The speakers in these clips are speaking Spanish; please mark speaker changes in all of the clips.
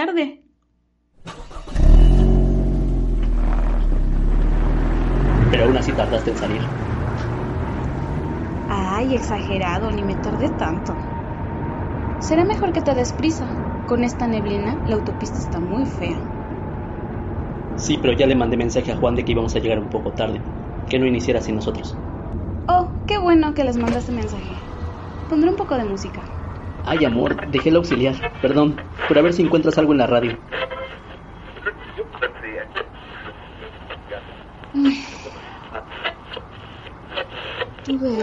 Speaker 1: tarde.
Speaker 2: Pero aún así tardaste en salir.
Speaker 1: Ay, exagerado, ni me tardé tanto. Será mejor que te des prisa. Con esta neblina, la autopista está muy fea.
Speaker 2: Sí, pero ya le mandé mensaje a Juan de que íbamos a llegar un poco tarde. Que no iniciara sin nosotros.
Speaker 1: Oh, qué bueno que les mandaste mensaje. Pondré un poco de música.
Speaker 2: Ay, amor, dejé el auxiliar. Perdón, por a ver si encuentras algo en la radio.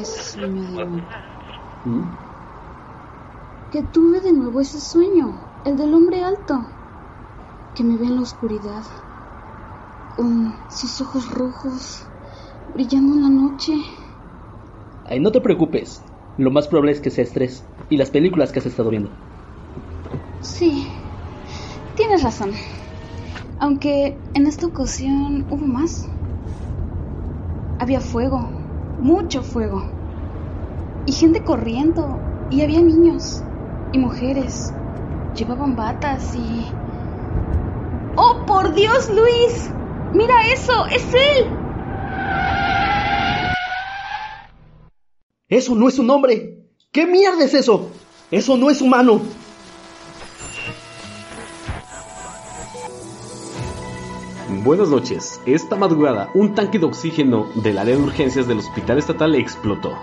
Speaker 1: Sueño de nuevo.
Speaker 2: ¿Mm?
Speaker 1: Que tuve de nuevo ese sueño, el del hombre alto, que me ve en la oscuridad, con sus ojos rojos, brillando en la noche.
Speaker 2: Ay, no te preocupes. Lo más probable es que sea estrés y las películas que has estado viendo.
Speaker 1: Sí, tienes razón. Aunque en esta ocasión hubo más. Había fuego, mucho fuego. Y gente corriendo. Y había niños y mujeres. Llevaban batas y... ¡Oh, por Dios, Luis! ¡Mira eso! ¡Es él!
Speaker 2: ¡Eso no es un hombre! ¿Qué mierda es eso? ¡Eso no es humano!
Speaker 3: Buenas noches. Esta madrugada, un tanque de oxígeno del área de urgencias del hospital estatal explotó.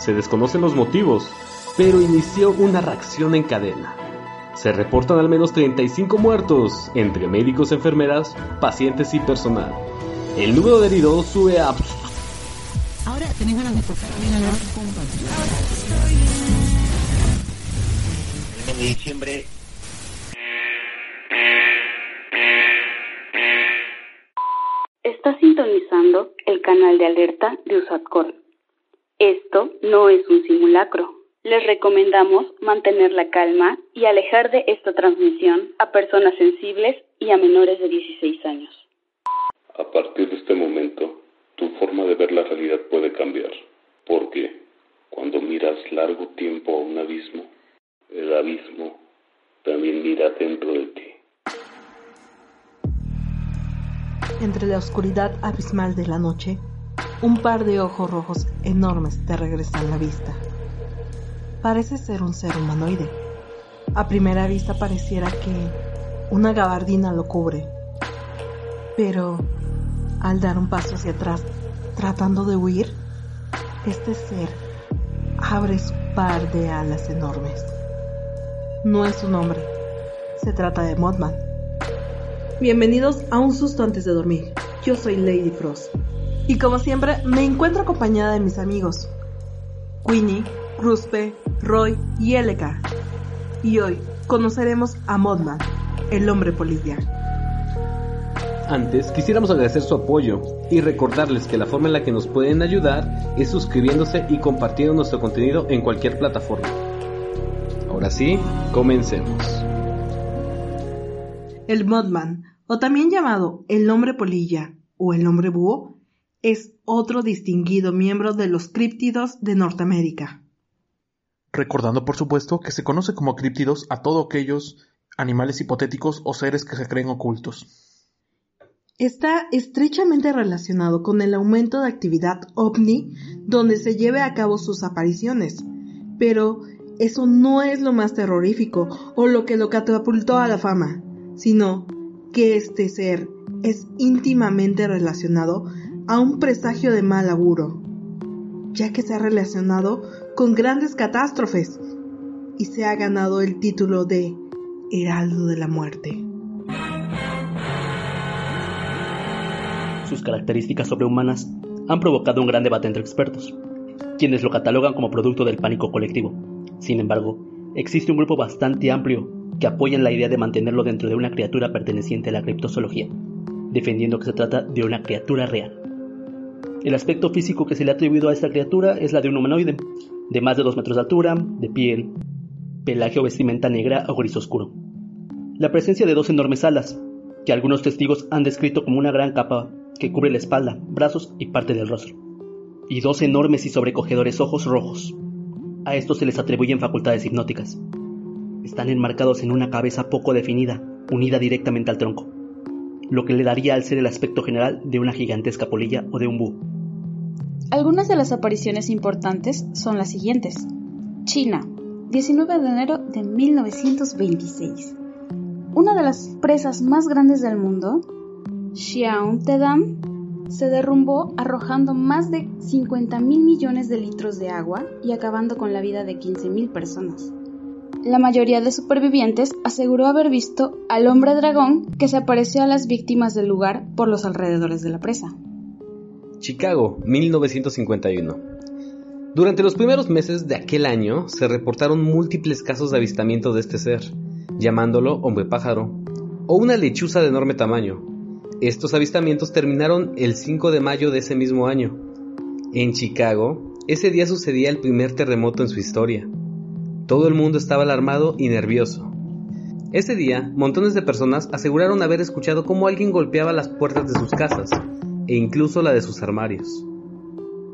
Speaker 3: Se desconocen los motivos, pero inició una reacción en cadena. Se reportan al menos 35 muertos, entre médicos, enfermeras, pacientes y personal. El número de heridos sube a...
Speaker 4: Ahora tenés ganas de tocar bien a la
Speaker 5: El mes de diciembre
Speaker 1: Está sintonizando el canal de alerta de Usatcor. Esto no es un simulacro. Les recomendamos mantener la calma y alejar de esta transmisión a personas sensibles y a menores de 16 años.
Speaker 6: A partir de este momento, tu forma de ver la realidad puede cambiar, porque cuando miras largo tiempo a un abismo, el abismo también mira dentro de ti.
Speaker 4: Entre la oscuridad abismal de la noche, un par de ojos rojos enormes te regresan la vista. Parece ser un ser humanoide. A primera vista pareciera que una gabardina lo cubre. Pero al dar un paso hacia atrás, tratando de huir, este ser abre su par de alas enormes. No es un hombre, se trata de Mothman. Bienvenidos a Un Susto antes de dormir. Yo soy Lady Frost. Y como siempre, me encuentro acompañada de mis amigos, Queenie, Ruspe, Roy y Eleka. Y hoy conoceremos a Mothman, el hombre polilla.
Speaker 3: Antes, quisiéramos agradecer su apoyo y recordarles que la forma en la que nos pueden ayudar es suscribiéndose y compartiendo nuestro contenido en cualquier plataforma. Ahora sí, comencemos.
Speaker 4: El Mothman, o también llamado el hombre polilla o el hombre búho, es otro distinguido miembro de los críptidos de Norteamérica.
Speaker 7: Recordando, por supuesto, que se conoce como críptidos a todos aquellos animales hipotéticos o seres que se creen ocultos.
Speaker 4: Está estrechamente relacionado con el aumento de actividad ovni donde se lleve a cabo sus apariciones, pero eso no es lo más terrorífico o lo que lo catapultó a la fama, sino que este ser es íntimamente relacionado a un presagio de mal auguro, ya que se ha relacionado con grandes catástrofes y se ha ganado el título de Heraldo de la Muerte.
Speaker 2: Sus características sobrehumanas han provocado un gran debate entre expertos, quienes lo catalogan como producto del pánico colectivo. Sin embargo, existe un grupo bastante amplio que apoyan la idea de mantenerlo dentro de una criatura perteneciente a la criptozoología, defendiendo que se trata de una criatura real. El aspecto físico que se le ha atribuido a esta criatura es la de un humanoide, de más de 2 metros de altura, de piel, pelaje o vestimenta negra o gris oscuro. La presencia de dos enormes alas, que algunos testigos han descrito como una gran capa que cubre la espalda, brazos y parte del rostro. Y dos enormes y sobrecogedores ojos rojos. A estos se les atribuyen facultades hipnóticas. Están enmarcados en una cabeza poco definida, unida directamente al tronco, lo que le daría al ser el aspecto general de una gigantesca polilla o de un búho.
Speaker 1: Algunas de las apariciones importantes son las siguientes. China, 19 de enero de 1926. Una de las presas más grandes del mundo, Xiaontedam, se derrumbó arrojando más de 50 mil millones de litros de agua y acabando con la vida de 15 mil personas. La mayoría de supervivientes aseguró haber visto al hombre dragón que se apareció a las víctimas del lugar por los alrededores de la presa.
Speaker 3: Chicago, 1951. Durante los primeros meses de aquel año se reportaron múltiples casos de avistamiento de este ser, llamándolo hombre pájaro, o una lechuza de enorme tamaño. Estos avistamientos terminaron el 5 de mayo de ese mismo año. En Chicago, ese día sucedía el primer terremoto en su historia. Todo el mundo estaba alarmado y nervioso. Ese día, montones de personas aseguraron haber escuchado cómo alguien golpeaba las puertas de sus casas, e incluso la de sus armarios.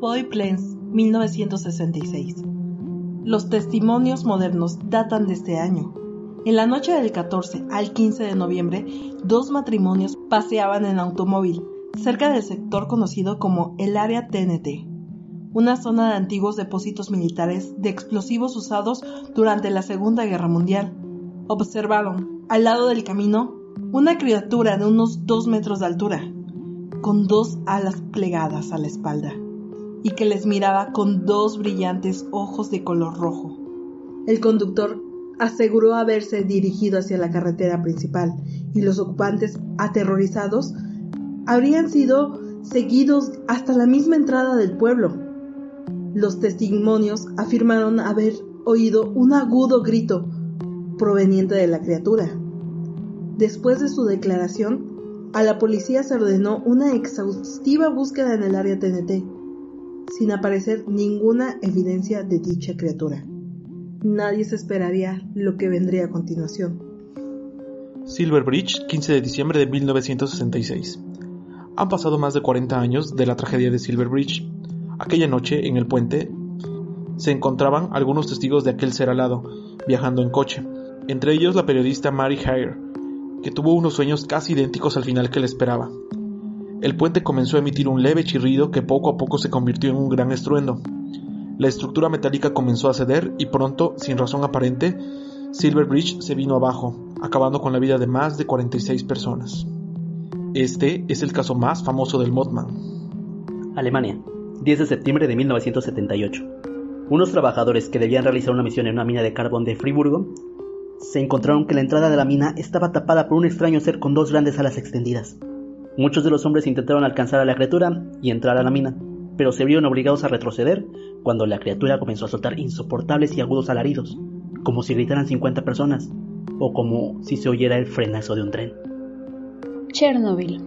Speaker 4: Boy Plains, 1966. Los testimonios modernos datan de este año. En la noche del 14 al 15 de noviembre, dos matrimonios paseaban en automóvil cerca del sector conocido como el área TNT, una zona de antiguos depósitos militares de explosivos usados durante la Segunda Guerra Mundial. Observaron, al lado del camino, una criatura de unos dos metros de altura, con dos alas plegadas a la espalda y que les miraba con dos brillantes ojos de color rojo. El conductor aseguró haberse dirigido hacia la carretera principal y los ocupantes, aterrorizados, habrían sido seguidos hasta la misma entrada del pueblo. Los testimonios afirmaron haber oído un agudo grito proveniente de la criatura. Después de su declaración, a la policía se ordenó una exhaustiva búsqueda en el área TNT, sin aparecer ninguna evidencia de dicha criatura. Nadie se esperaría lo que vendría a continuación.
Speaker 7: Silver Bridge, 15 de diciembre de 1966. Han pasado más de 40 años de la tragedia de Silver Bridge. Aquella noche, en el puente, se encontraban algunos testigos de aquel ser alado, viajando en coche, entre ellos la periodista Mary Hare, que tuvo unos sueños casi idénticos al final que le esperaba. El puente comenzó a emitir un leve chirrido que poco a poco se convirtió en un gran estruendo. La estructura metálica comenzó a ceder y pronto, sin razón aparente, Silver Bridge se vino abajo, acabando con la vida de más de 46 personas. Este es el caso más famoso del Mothman.
Speaker 2: Alemania, 10 de septiembre de 1978. Unos trabajadores que debían realizar una misión en una mina de carbón de Friburgo se encontraron que la entrada de la mina estaba tapada por un extraño ser con dos grandes alas extendidas. Muchos de los hombres intentaron alcanzar a la criatura y entrar a la mina, pero se vieron obligados a retroceder cuando la criatura comenzó a soltar insoportables y agudos alaridos, como si gritaran 50 personas, o como si se oyera el frenazo de un tren.
Speaker 1: Chernobyl,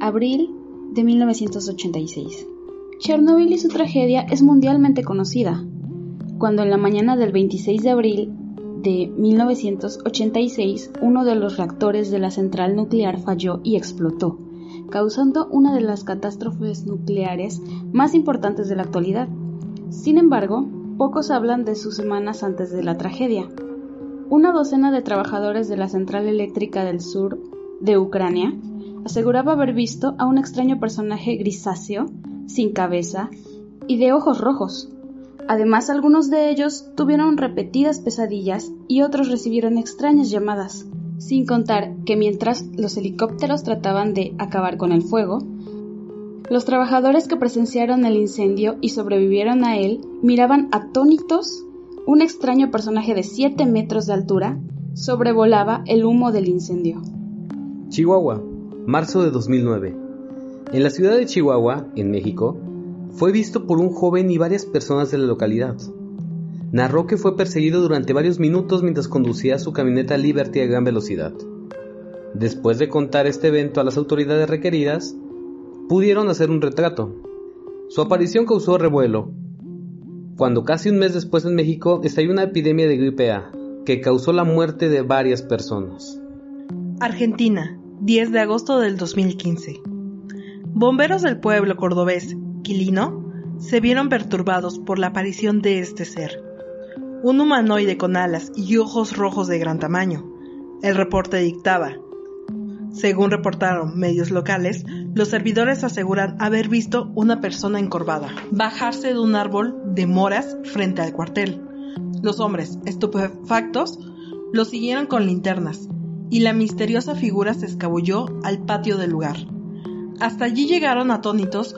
Speaker 1: abril de 1986. Chernobyl y su tragedia es mundialmente conocida. Cuando en la mañana del 26 de abril de 1986 uno de los reactores de la central nuclear falló y explotó, causando una de las catástrofes nucleares más importantes de la actualidad. Sin embargo, pocos hablan de sus semanas antes de la tragedia. Una docena de trabajadores de la central eléctrica del sur de Ucrania aseguraba haber visto a un extraño personaje grisáceo, sin cabeza y de ojos rojos, Además, algunos de ellos tuvieron repetidas pesadillas y otros recibieron extrañas llamadas, sin contar que mientras los helicópteros trataban de acabar con el fuego, los trabajadores que presenciaron el incendio y sobrevivieron a él miraban atónitos un extraño personaje de 7 metros de altura sobrevolaba el humo del incendio.
Speaker 3: Chihuahua, marzo de 2009. En la ciudad de Chihuahua, en México, fue visto por un joven y varias personas de la localidad. Narró que fue perseguido durante varios minutos mientras conducía su camioneta Liberty a gran velocidad. Después de contar este evento a las autoridades requeridas, pudieron hacer un retrato. Su aparición causó revuelo, cuando casi un mes después en México estalló una epidemia de gripe A, que causó la muerte de varias personas.
Speaker 4: Argentina, 10 de agosto del 2015. Bomberos del pueblo cordobés Quilino se vieron perturbados por la aparición de este ser, un humanoide con alas y ojos rojos de gran tamaño, El reporte dictaba. Según reportaron medios locales, los servidores aseguran haber visto una persona encorvada bajarse de un árbol de moras frente al cuartel. Los hombres, estupefactos, lo siguieron con linternas y la misteriosa figura se escabulló al patio del lugar. Hasta allí llegaron atónitos,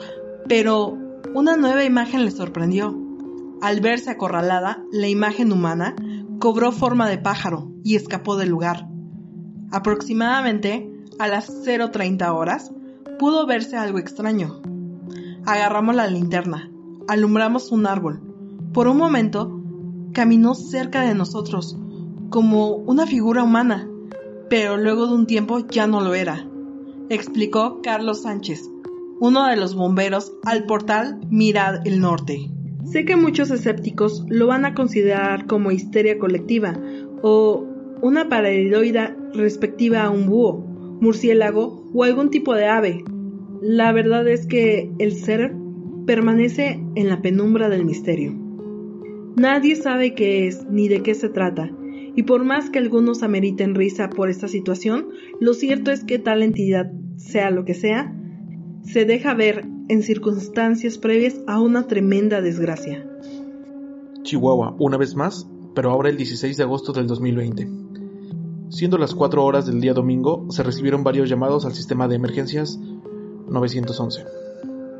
Speaker 4: pero una nueva imagen les sorprendió. Al verse acorralada, la imagen humana cobró forma de pájaro y escapó del lugar. Aproximadamente a las 0.30 horas, pudo verse algo extraño. Agarramos la linterna, alumbramos un árbol. Por un momento, caminó cerca de nosotros, como una figura humana, pero luego de un tiempo ya no lo era, explicó Carlos Sánchez, uno de los bomberos al portal Mirad el Norte. Sé que muchos escépticos lo van a considerar como histeria colectiva o una pareidoida respectiva a un búho, murciélago o algún tipo de ave. La verdad es que el ser permanece en la penumbra del misterio. Nadie sabe qué es ni de qué se trata, y por más que algunos ameriten risa por esta situación, lo cierto es que tal entidad, sea lo que sea, se deja ver en circunstancias previas a una tremenda desgracia.
Speaker 7: Chihuahua, una vez más, pero ahora el 16 de agosto del 2020. Siendo las 4 horas del día domingo, se recibieron varios llamados al sistema de emergencias 911,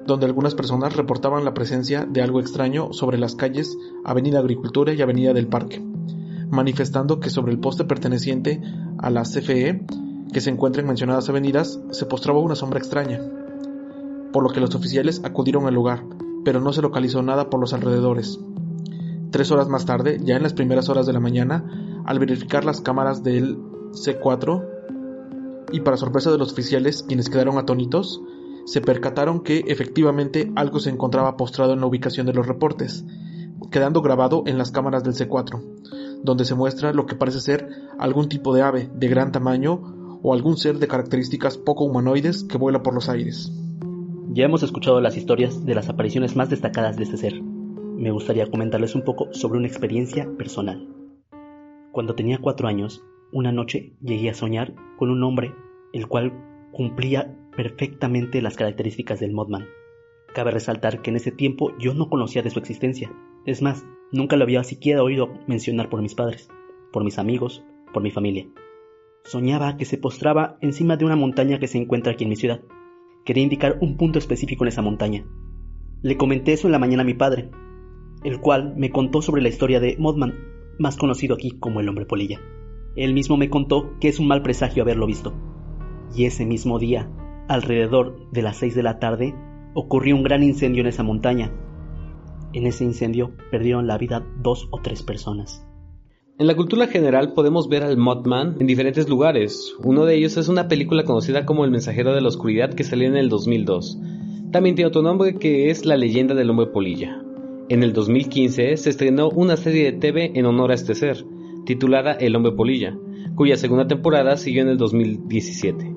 Speaker 7: donde algunas personas reportaban la presencia de algo extraño sobre las calles Avenida Agricultura y Avenida del Parque manifestando que sobre el poste perteneciente a la CFE, que se encuentra en mencionadas avenidas, se postraba una sombra extraña, por lo que los oficiales acudieron al lugar, pero no se localizó nada por los alrededores. Tres horas más tarde, ya en las primeras horas de la mañana, al verificar las cámaras del C4, y para sorpresa de los oficiales, quienes quedaron atónitos, se percataron que efectivamente algo se encontraba postrado en la ubicación de los reportes, quedando grabado en las cámaras del C4, donde se muestra lo que parece ser algún tipo de ave de gran tamaño o algún ser de características poco humanoides que vuela por los aires.
Speaker 2: Ya hemos escuchado las historias de las apariciones más destacadas de este ser. Me gustaría comentarles un poco sobre una experiencia personal. Cuando tenía cuatro años, una noche llegué a soñar con un hombre el cual cumplía perfectamente las características del Modman. Cabe resaltar que en ese tiempo yo no conocía de su existencia. Es más, Nunca lo había siquiera oído mencionar por mis padres, por mis amigos, por mi familia. Soñaba que se postraba encima de una montaña que se encuentra aquí en mi ciudad. Quería indicar un punto específico en esa montaña. Le comenté eso en la mañana a mi padre, el cual me contó sobre la historia de Modman, más conocido aquí como el hombre polilla. Él mismo me contó que es un mal presagio haberlo visto. Y ese mismo día, alrededor de las seis de la tarde, ocurrió un gran incendio en esa montaña, en ese incendio perdieron la vida dos o tres personas.
Speaker 3: En la cultura general podemos ver al Mothman en diferentes lugares. Uno de ellos es una película conocida como El mensajero de la oscuridad que salió en el 2002. También tiene otro nombre que es La leyenda del hombre polilla. En el 2015 se estrenó una serie de TV en honor a este ser, titulada El hombre polilla, cuya segunda temporada siguió en el 2017.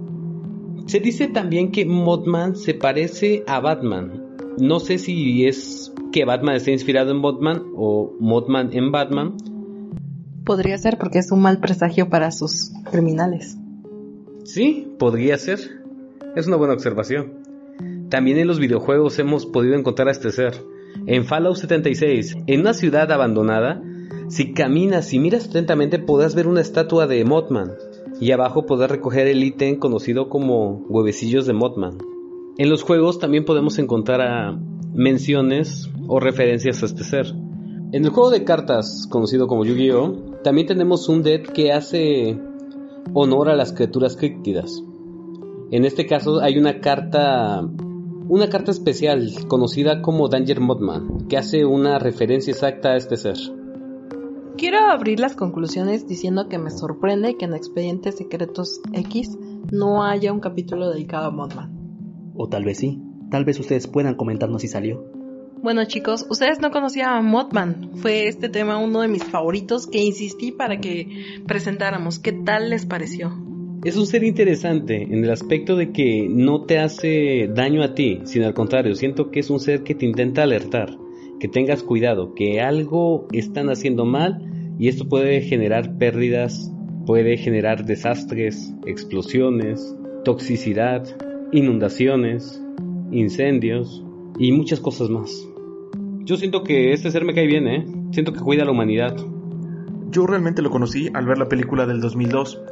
Speaker 3: Se dice también que Mothman se parece a Batman. No sé si es que Batman está inspirado en Batman o Mothman en Batman.
Speaker 4: Podría ser porque es un mal presagio para sus criminales.
Speaker 3: Sí, podría ser. Es una buena observación. También en los videojuegos hemos podido encontrar a este ser. En Fallout 76, en una ciudad abandonada, si caminas y miras atentamente podrás ver una estatua de Mothman y abajo podrás recoger el ítem conocido como huevecillos de Mothman. En los juegos también podemos encontrar a menciones o referencias a este ser. En el juego de cartas conocido como Yu-Gi-Oh, también tenemos un deck que hace honor a las criaturas críptidas. En este caso hay una carta una carta especial conocida como Danger Modman, que hace una referencia exacta a este ser.
Speaker 4: Quiero abrir las conclusiones diciendo que me sorprende que en Expedientes Secretos X no haya un capítulo dedicado a Modman.
Speaker 2: O tal vez sí, tal vez ustedes puedan comentarnos si salió.
Speaker 4: Bueno chicos, ustedes no conocían a Mothman. Fue este tema uno de mis favoritos que insistí para que presentáramos. ¿Qué tal les pareció?
Speaker 3: Es un ser interesante en el aspecto de que no te hace daño a ti, sino al contrario, siento que es un ser que te intenta alertar, que tengas cuidado, que algo están haciendo mal y esto puede generar pérdidas puede generar desastres, explosiones, toxicidad, inundaciones, incendios y muchas cosas más. Yo siento que este ser me cae bien, ¿eh? Siento que cuida a la humanidad.
Speaker 7: Yo realmente lo conocí al ver la película del 2002.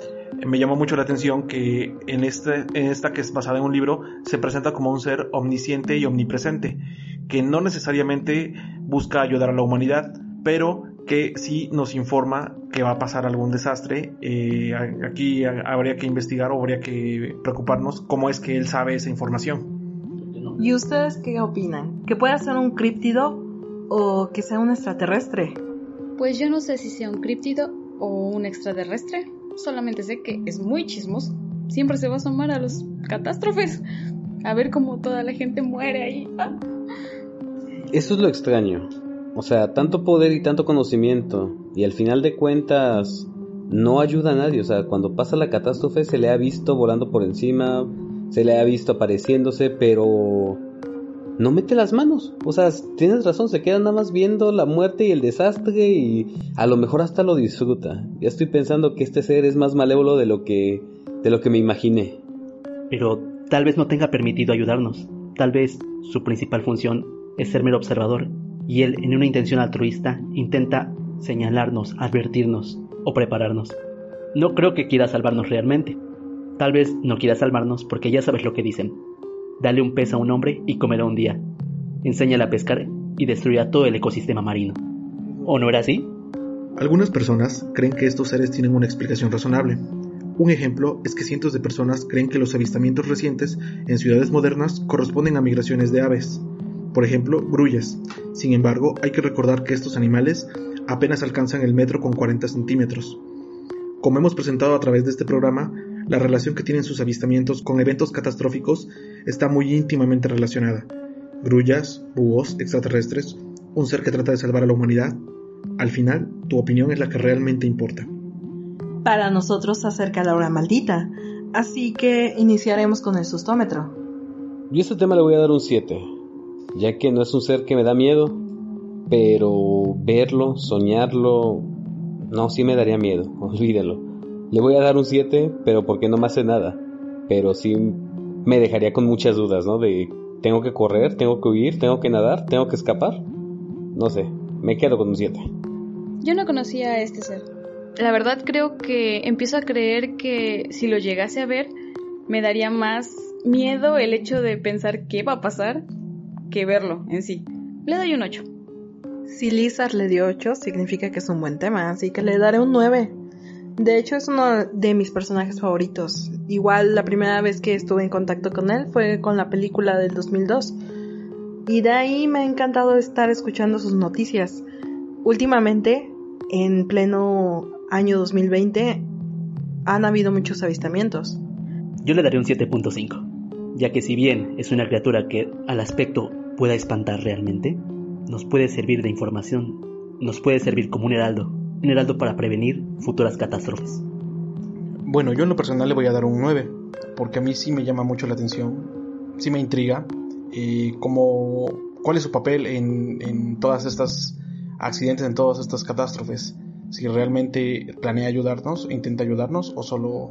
Speaker 7: Me llamó mucho la atención que en, este, en esta que es basada en un libro se presenta como un ser omnisciente y omnipresente, que no necesariamente busca ayudar a la humanidad, pero que sí nos informa que va a pasar algún desastre. Eh, aquí habría que investigar o habría que preocuparnos cómo es que él sabe esa información.
Speaker 4: ¿Y ustedes qué opinan? ¿Que pueda ser un críptido o que sea un extraterrestre?
Speaker 1: Pues yo no sé si sea un críptido o un extraterrestre. Solamente sé que es muy chismoso. Siempre se va a asomar a los catástrofes. A ver cómo toda la gente muere ahí.
Speaker 3: Eso es lo extraño. O sea, tanto poder y tanto conocimiento. Y al final de cuentas, no ayuda a nadie. O sea, cuando pasa la catástrofe se le ha visto volando por encima, se le ha visto apareciéndose, pero no mete las manos. O sea, tienes razón, se queda nada más viendo la muerte y el desastre y a lo mejor hasta lo disfruta. Ya estoy pensando que este ser es más malévolo de lo que de lo que me imaginé.
Speaker 2: Pero tal vez no tenga permitido ayudarnos. Tal vez su principal función es ser mero observador y él en una intención altruista intenta señalarnos, advertirnos o prepararnos. No creo que quiera salvarnos realmente. Tal vez no quiera salvarnos porque ya sabes lo que dicen. Dale un pez a un hombre y comerá un día. Enséñale a pescar y destruirá todo el ecosistema marino. ¿O no era así?
Speaker 7: Algunas personas creen que estos seres tienen una explicación razonable. Un ejemplo es que cientos de personas creen que los avistamientos recientes en ciudades modernas corresponden a migraciones de aves por ejemplo, grullas. Sin embargo, hay que recordar que estos animales apenas alcanzan el metro con 40 centímetros. Como hemos presentado a través de este programa, la relación que tienen sus avistamientos con eventos catastróficos está muy íntimamente relacionada. Grullas, búhos, extraterrestres, un ser que trata de salvar a la humanidad. Al final, tu opinión es la que realmente importa.
Speaker 4: Para nosotros se acerca la hora maldita, así que iniciaremos con el sustómetro.
Speaker 3: Yo a este tema le voy a dar un 7 ya que no es un ser que me da miedo, pero verlo, soñarlo, no, sí me daría miedo, olvídelo. Le voy a dar un 7, pero porque no me hace nada. Pero sí me dejaría con muchas dudas, ¿no? De tengo que correr, tengo que huir, tengo que nadar, tengo que escapar. No sé, me quedo con un 7.
Speaker 1: Yo no conocía a este ser. La verdad creo que empiezo a creer que si lo llegase a ver, me daría más miedo el hecho de pensar qué va a pasar que verlo en sí. Le doy un 8.
Speaker 4: Si Lizard le dio 8, significa que es un buen tema, así que le daré un 9. De hecho, es uno de mis personajes favoritos. Igual la primera vez que estuve en contacto con él fue con la película del 2002. Y de ahí me ha encantado estar escuchando sus noticias. Últimamente, en pleno año 2020, han habido muchos avistamientos.
Speaker 2: Yo le daré un 7.5 ya que si bien es una criatura que al aspecto pueda espantar realmente, nos puede servir de información, nos puede servir como un heraldo, un heraldo para prevenir futuras catástrofes.
Speaker 7: Bueno, yo en lo personal le voy a dar un 9, porque a mí sí me llama mucho la atención, sí me intriga, y como, cuál es su papel en, en todas estas accidentes, en todas estas catástrofes, si realmente planea ayudarnos, intenta ayudarnos o solo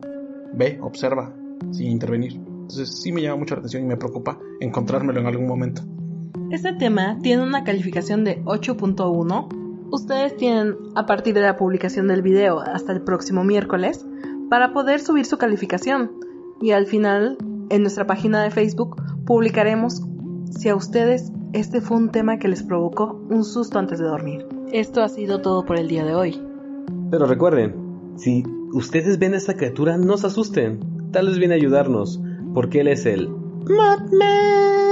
Speaker 7: ve, observa, sin intervenir. Entonces sí me llama mucho la atención y me preocupa encontrármelo en algún momento.
Speaker 4: Este tema tiene una calificación de 8.1. Ustedes tienen a partir de la publicación del video hasta el próximo miércoles para poder subir su calificación y al final en nuestra página de Facebook publicaremos si a ustedes este fue un tema que les provocó un susto antes de dormir. Esto ha sido todo por el día de hoy.
Speaker 3: Pero recuerden, si ustedes ven a esta criatura, no se asusten. Tal vez viene a ayudarnos porque él es el Madman.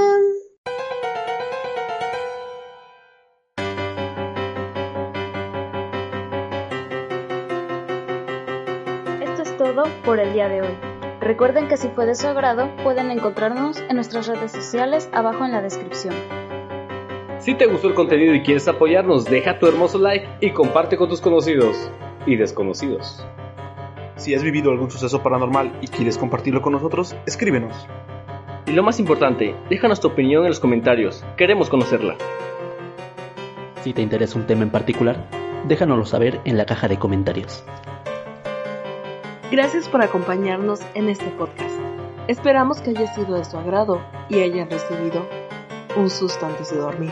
Speaker 1: Por el día de hoy. Recuerden que si fue de su agrado, pueden encontrarnos en nuestras redes sociales abajo en la descripción.
Speaker 3: Si te gustó el contenido y quieres apoyarnos, deja tu hermoso like y comparte con tus conocidos y desconocidos.
Speaker 7: Si has vivido algún suceso paranormal y quieres compartirlo con nosotros, escríbenos.
Speaker 2: Y lo más importante, déjanos tu opinión en los comentarios, queremos conocerla. Si te interesa un tema en particular, déjanoslo saber en la caja de comentarios.
Speaker 4: Gracias por acompañarnos en este podcast. Esperamos que haya sido de su agrado y hayan recibido un susto antes de dormir.